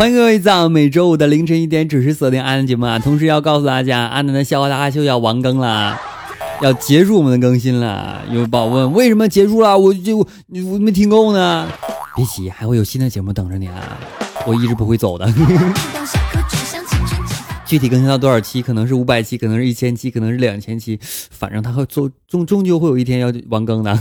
欢迎各位在每周五的凌晨一点准时锁定阿南节目啊！同时要告诉大家，阿南的笑话大咖秀要完更了，要结束我们的更新了。有宝问为什么结束了？我就我没听够呢。别急，还会有新的节目等着你啊！我一直不会走的。具体更新到多少期？可能是五百期，可能是一千期，可能是两千期，反正他会终终终究会有一天要完更的。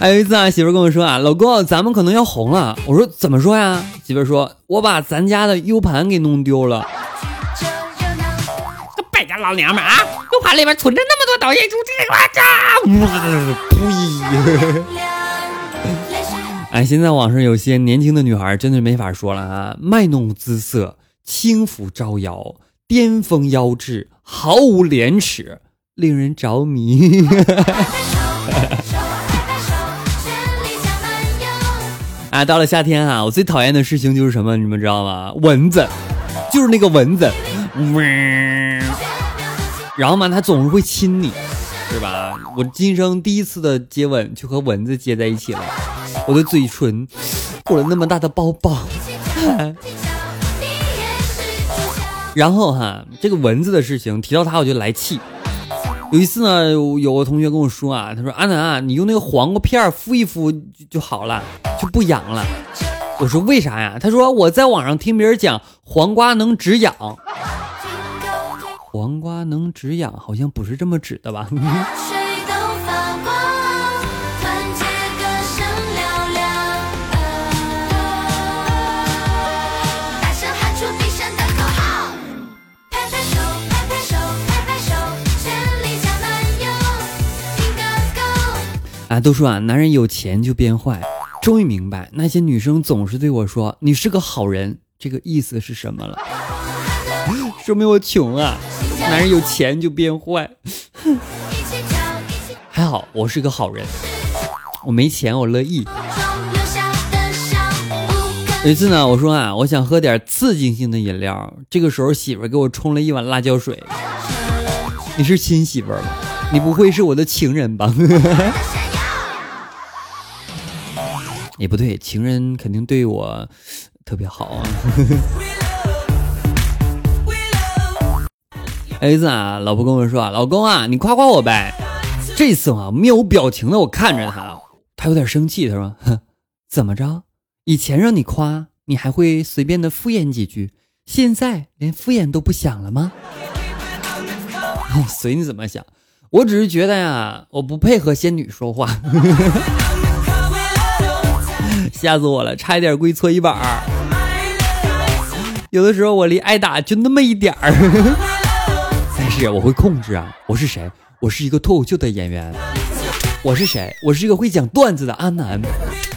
还有一次啊，媳妇跟我说啊，老公，咱们可能要红了。我说怎么说呀？媳妇说，我把咱家的 U 盘给弄丢了。败家老娘们啊！U 盘里面存着那么多导演出，这个哇呸！哎，现在网上有些年轻的女孩真的没法说了啊，卖弄姿色，轻浮招摇，巅峰妖质，毫无廉耻，令人着迷。啊，到了夏天啊，我最讨厌的事情就是什么，你们知道吗？蚊子，就是那个蚊子，嗡然后嘛，它总是会亲你，是吧？我今生第一次的接吻就和蚊子接在一起了，我的嘴唇裹了那么大的包包，然后哈，这个蚊子的事情提到它我就来气。有一次呢，有个同学跟我说啊，他说阿南啊，你用那个黄瓜片敷一敷就就好了，就不痒了。我说为啥呀？他说我在网上听别人讲黄瓜能止痒，黄瓜能止痒，好像不是这么止的吧？啊，都说啊，男人有钱就变坏。终于明白，那些女生总是对我说“你是个好人”，这个意思是什么了？说明我穷啊！男人有钱就变坏。还好我是个好人，我没钱我乐意。有一次呢，我说啊，我想喝点刺激性的饮料，这个时候媳妇给我冲了一碗辣椒水。你是亲媳妇吧？你不会是我的情人吧？也不对，情人肯定对我特别好啊。有一次啊，老婆跟我说，老公啊，你夸夸我呗。这次啊，面无表情的我看着他，他有点生气，他说：“哼，怎么着？以前让你夸，你还会随便的敷衍几句，现在连敷衍都不想了吗？” 随你怎么想，我只是觉得呀，我不配和仙女说话。吓死我了，差一点跪搓衣板儿。有的时候我离挨打就那么一点儿，但是我会控制啊。我是谁？我是一个脱口秀的演员。我是谁？我是一个会讲段子的阿南。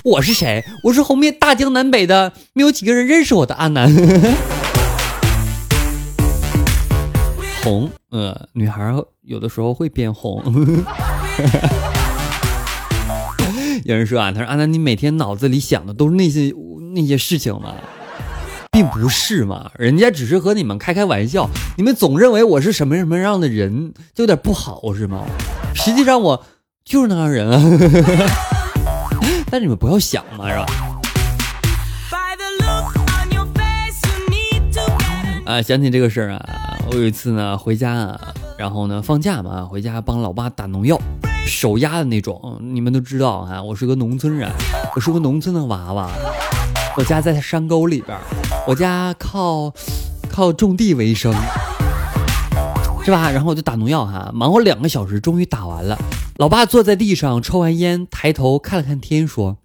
我是谁？我是红遍大江南北的没有几个人认识我的阿南。红，呃，女孩有的时候会变红。有人说啊，他说阿南，你每天脑子里想的都是那些那些事情吗？并不是嘛，人家只是和你们开开玩笑。你们总认为我是什么什么样的人，就有点不好是吗？实际上我就是那样人啊。但你们不要想嘛，是吧？啊，想起这个事儿啊，我有一次呢回家啊，然后呢放假嘛，回家帮老爸打农药。手压的那种，你们都知道啊。我是个农村人，我是个农村的娃娃。我家在山沟里边，我家靠靠种地为生，是吧？然后我就打农药哈，忙活两个小时，终于打完了。老爸坐在地上抽完烟，抬头看了看天，说：“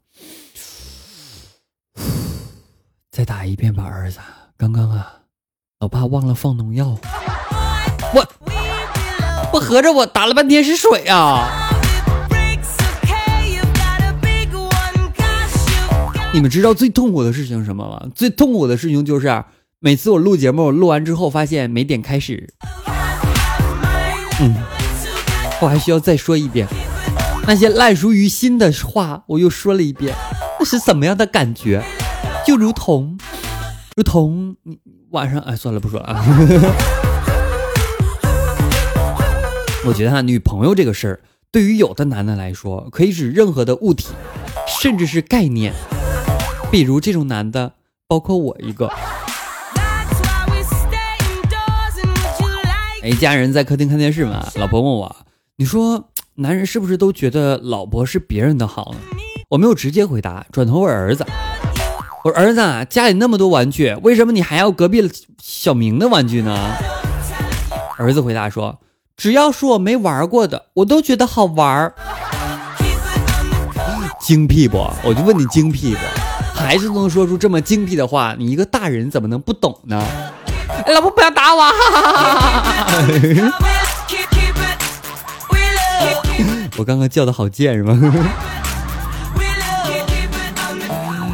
再打一遍吧，儿子。刚刚啊，老爸忘了放农药。我我合着我打了半天是水啊。”你们知道最痛苦的事情是什么吗？最痛苦的事情就是每次我录节目，录完之后发现没点开始。嗯，我还需要再说一遍那些烂熟于心的话，我又说了一遍，那是怎么样的感觉？就如同，如同你晚上哎，算了，不说了啊。我觉得啊，女朋友这个事儿，对于有的男的来说，可以指任何的物体，甚至是概念。比如这种男的，包括我一个。哎，家人在客厅看电视嘛，老婆问我：“你说男人是不是都觉得老婆是别人的好呢？”我没有直接回答，转头问儿子：“我说儿子，家里那么多玩具，为什么你还要隔壁小明的玩具呢？”儿子回答说：“只要是我没玩过的，我都觉得好玩。”精辟不？我就问你精辟不？孩子都能说出这么精辟的话，你一个大人怎么能不懂呢？哎老婆不要打我！我刚刚叫的好贱是吗？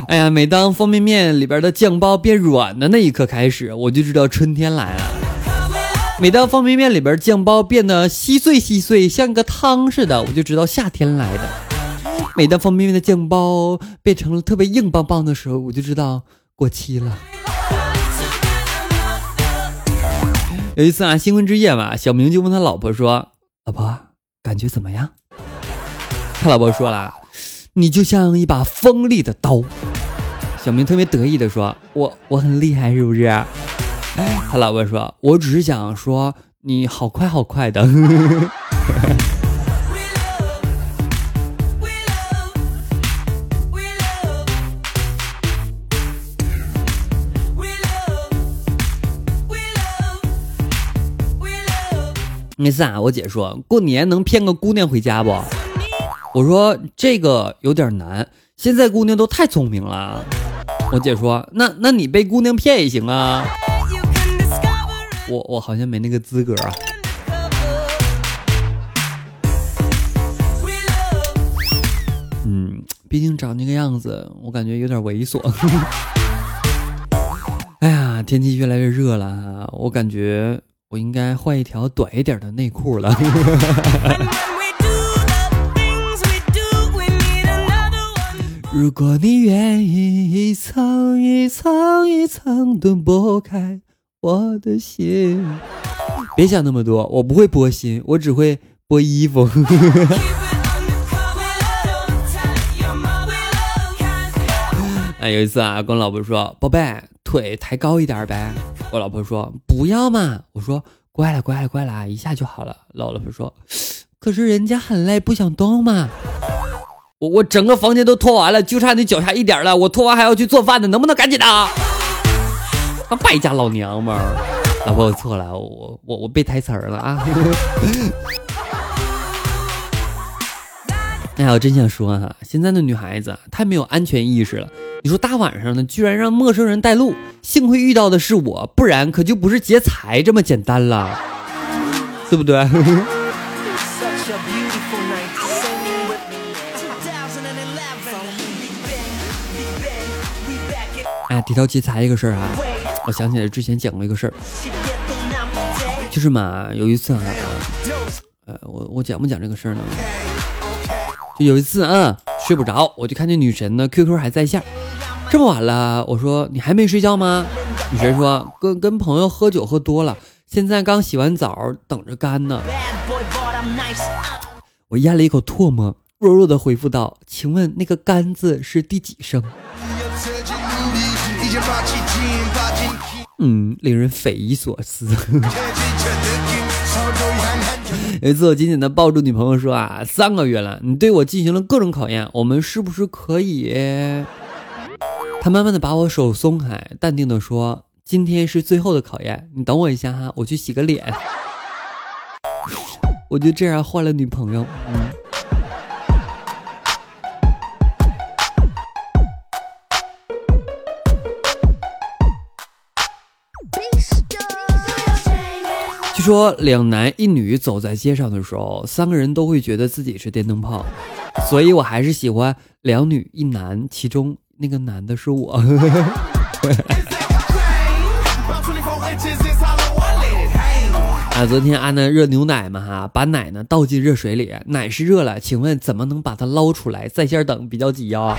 哎呀，每当方便面里边的酱包变软的那一刻开始，我就知道春天来了。每当方便面里边酱包变得稀碎稀碎，像个汤似的，我就知道夏天来的。每当方便面的酱包变成了特别硬邦邦的时候，我就知道过期了。有一次啊，新婚之夜嘛，小明就问他老婆说：“老婆，感觉怎么样？”他老婆说了：“你就像一把锋利的刀。”小明特别得意的说：“我我很厉害，是不是？”他老婆说：“我只是想说你好快好快的。” 那次啊，我姐说过年能骗个姑娘回家不？我说这个有点难，现在姑娘都太聪明了。我姐说那那你被姑娘骗也行啊。我我好像没那个资格啊。嗯，毕竟长那个样子，我感觉有点猥琐。哎呀，天气越来越热了，我感觉。我应该换一条短一点的内裤了。如果你愿意一层一层一层的剥开我的心，别想那么多，我不会剥心，我只会剥衣服。有一次啊，跟老婆说，宝贝，腿抬高一点呗。我老婆说不要嘛，我说乖了乖了乖了，一下就好了。老老婆说，可是人家很累，不想动嘛。我我整个房间都拖完了，就差你脚下一点了。我拖完还要去做饭呢，能不能赶紧的？败家老娘们儿，老婆我错了，我我我背台词儿了啊。哎呀，我真想说哈，现在的女孩子太没有安全意识了。你说大晚上的，居然让陌生人带路，幸亏遇到的是我，不然可就不是劫财这么简单了，对不对？哎，提到劫财一个事儿啊，我想起来之前讲过一个事儿，就是嘛，有一次啊，呃，我我讲不讲这个事儿呢？就有一次啊，睡不着，我就看见女神呢 QQ 还在线。这么晚了，我说你还没睡觉吗？女神说跟跟朋友喝酒喝多了，现在刚洗完澡，等着干呢。我咽了一口唾沫，弱弱的回复道：“请问那个干字是第几声？”嗯，令人匪夷所思。有一次，我紧紧的抱住女朋友说：“啊，三个月了，你对我进行了各种考验，我们是不是可以？”她慢慢的把我手松开，淡定的说：“今天是最后的考验，你等我一下哈，我去洗个脸。”我就这样换了女朋友。嗯。说两男一女走在街上的时候，三个人都会觉得自己是电灯泡，所以我还是喜欢两女一男，其中。那个男的是我。啊，昨天安的热牛奶嘛哈，把奶呢倒进热水里，奶是热了，请问怎么能把它捞出来？在线等比较急啊。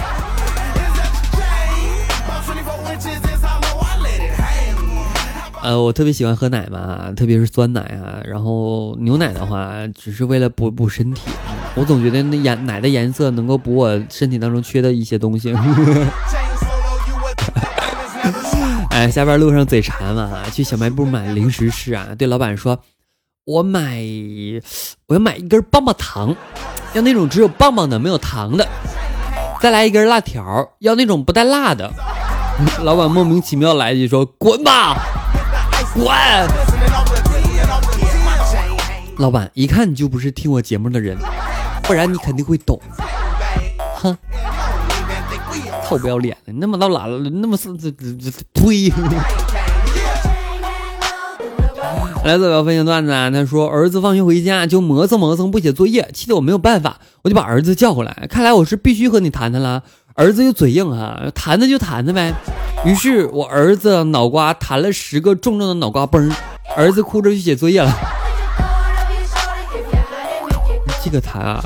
呃，我特别喜欢喝奶嘛，特别是酸奶啊。然后牛奶的话，只是为了补补身体。我总觉得那颜奶的颜色能够补我身体当中缺的一些东西。哎，下班路上嘴馋嘛，去小卖部买零食吃啊。对老板说：“我买，我要买一根棒棒糖，要那种只有棒棒的没有糖的。再来一根辣条，要那种不带辣的。”老板莫名其妙来一句说：“滚吧！”滚！老板一看你就不是听我节目的人，不然你肯定会懂。哼，臭不要脸的，那么老懒，那么是这这这呸！来，这个分享段子啊，他说儿子放学回家就磨蹭磨蹭不写作业，气得我没有办法，我就把儿子叫过来。看来我是必须和你谈谈了。儿子又嘴硬哈，谈谈就谈谈呗。于是我儿子脑瓜弹了十个重重的脑瓜崩，儿子哭着去写作业了。这个弹啊！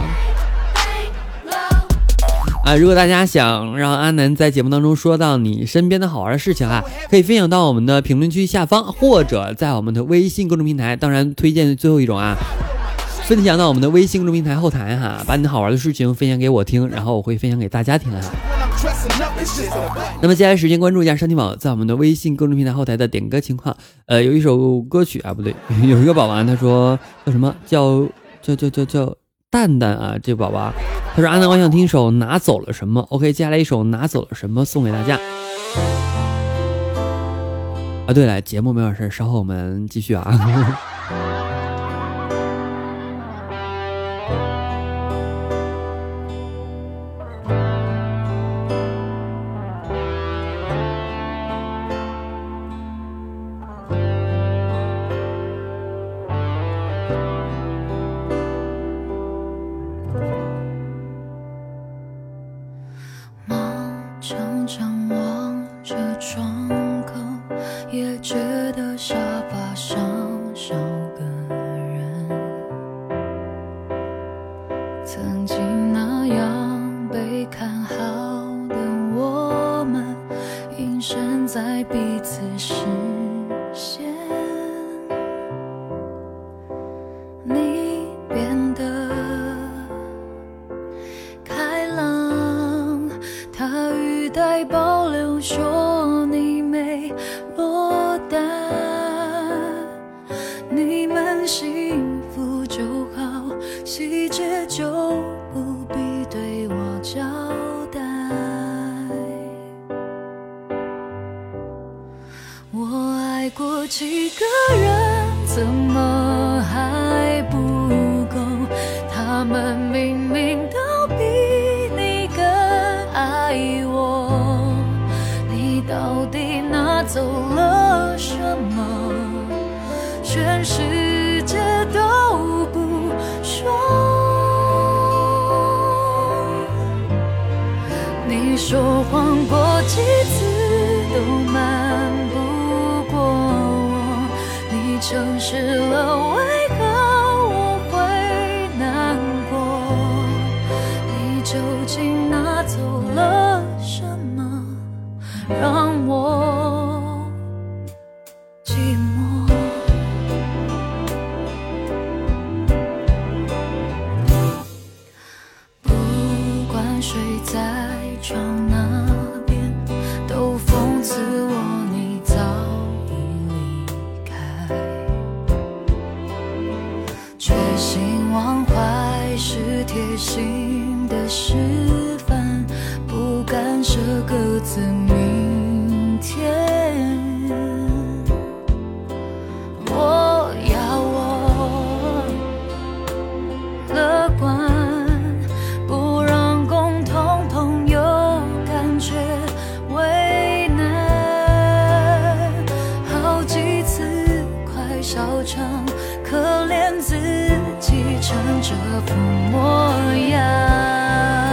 啊，如果大家想让阿南在节目当中说到你身边的好玩的事情啊，可以分享到我们的评论区下方，或者在我们的微信公众平台。当然，推荐最后一种啊。分享到我们的微信公众平台后台哈，把你好玩的事情分享给我听，然后我会分享给大家听哈。那么接下来时间关注一下山体宝在我们的微信公众平台后台的点歌情况。呃，有一首歌曲啊，不对，有一个宝宝他说叫什么叫叫叫叫叫蛋蛋啊，这个宝宝他说阿南我想听一首拿走了什么？OK，接下来一首拿走了什么送给大家。啊，对了，节目没有事，稍后我们继续啊。来保留，说你没落单，你们幸福就好，细节就不必对我交代。我爱过几个人。全世界都不说，你说谎过几次都瞒不过我，你诚实了我。睡在床那边，都讽刺我你早已离开，决心忘怀是贴心的示范，不敢舍各自。嚣张可怜自己成这副模样。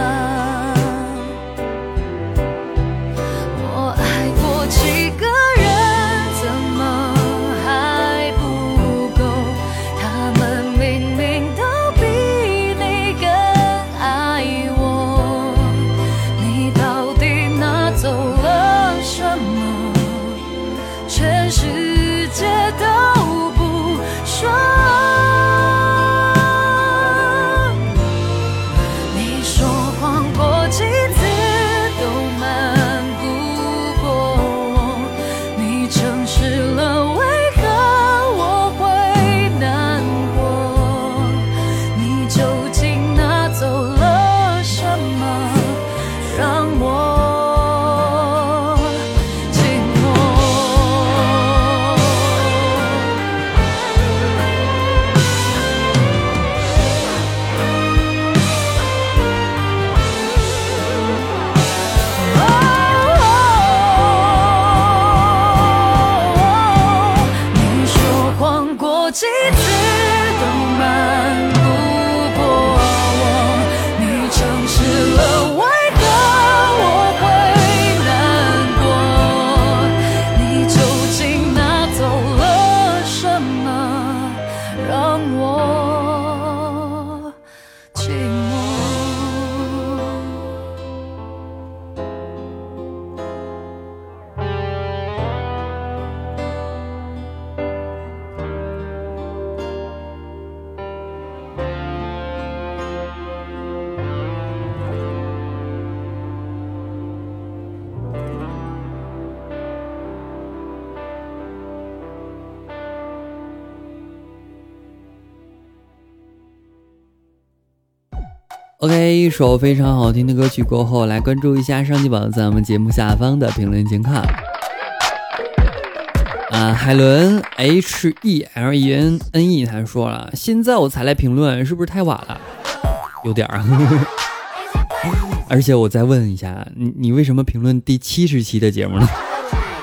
OK，一首非常好听的歌曲过后，来关注一下上期榜在我们节目下方的评论情况。啊，海伦 H E L E N N E 他说了，现在我才来评论，是不是太晚了？有点儿。而且我再问一下，你你为什么评论第七十期的节目呢？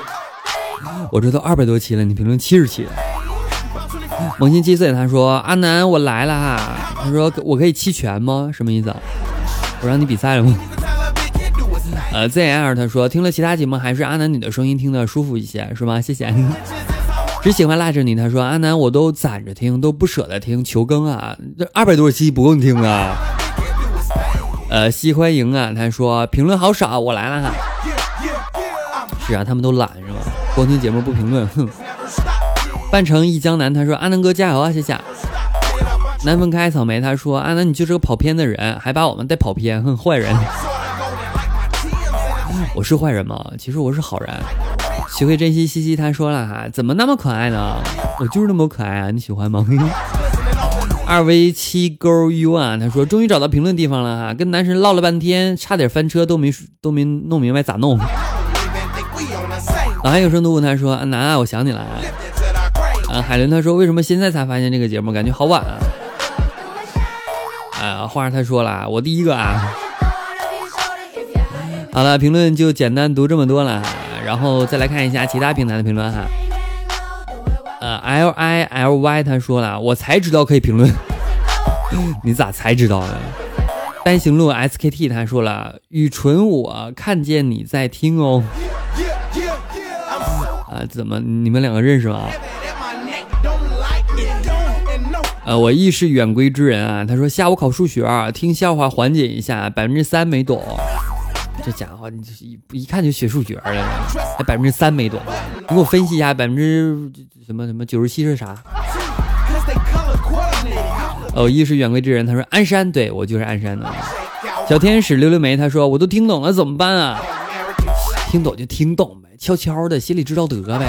我这都二百多期了，你评论七十期？萌新七岁，他说阿南我来了哈，他说我可以弃权吗？什么意思啊？我让你比赛了吗？呃，ZL 他说听了其他节目还是阿南你的声音听得舒服一些，是吗？谢谢。只喜欢赖着你，他说阿南我都攒着听，都不舍得听，求更啊！这二百多期不够听啊。呃，西欢迎啊，他说评论好少，我来了哈。是啊，他们都懒是吗？光听节目不评论，哼。半城忆江南，他说阿南哥加油啊，谢谢。南风开草莓，他说阿南你就是个跑偏的人，还把我们带跑偏，哼，坏人。我是坏人吗？其实我是好人。学会珍惜，西西他说了哈，怎么那么可爱呢？我就是那么可爱啊，你喜欢吗？二 v 七勾 u 啊，他说终于找到评论地方了哈，跟男神唠了半天，差点翻车都没都没弄明白咋弄。老汉有声读物他说阿南啊，我想你了啊。海伦他说为什么现在才发现这个节目，感觉好晚啊。啊，花儿他说了，我第一个啊。好了，评论就简单读这么多了，然后再来看一下其他平台的评论哈。呃，L I L Y 他说了，我才知道可以评论，你咋才知道呢？单行路 S K T 他说了，雨纯我看见你在听哦。啊，怎么你们两个认识吗？呃，我亦是远归之人啊。他说下午考数学，听笑话缓解一下，百分之三没懂。这家伙，你一一看就学数学的，还百分之三没懂，你给我分析一下百分之什么什么九十七是啥？哦，亦是远归之人，他说鞍山，对我就是鞍山的。小天使溜溜梅，他说我都听懂了，怎么办啊？听懂就听懂呗，悄悄的，心里知道得呗。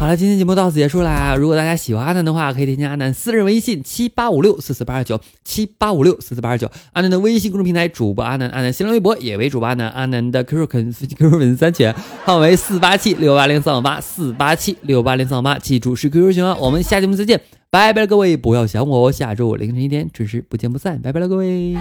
好了，今天节目到此结束啦！如果大家喜欢阿南的话，可以添加阿南私人微信七八五六四四八二九七八五六四四八二九。阿南的微信公众平台主播阿南，阿南新浪微博也为主播阿南，阿南的 QQ 粉 QQ 粉丝三群号为四八七六八零三五八四八七六八零三五八，记住是 QQ 群啊！我们下节目再见，拜拜了各位，不要想我，下周我凌晨一点准时不见不散，拜拜了各位。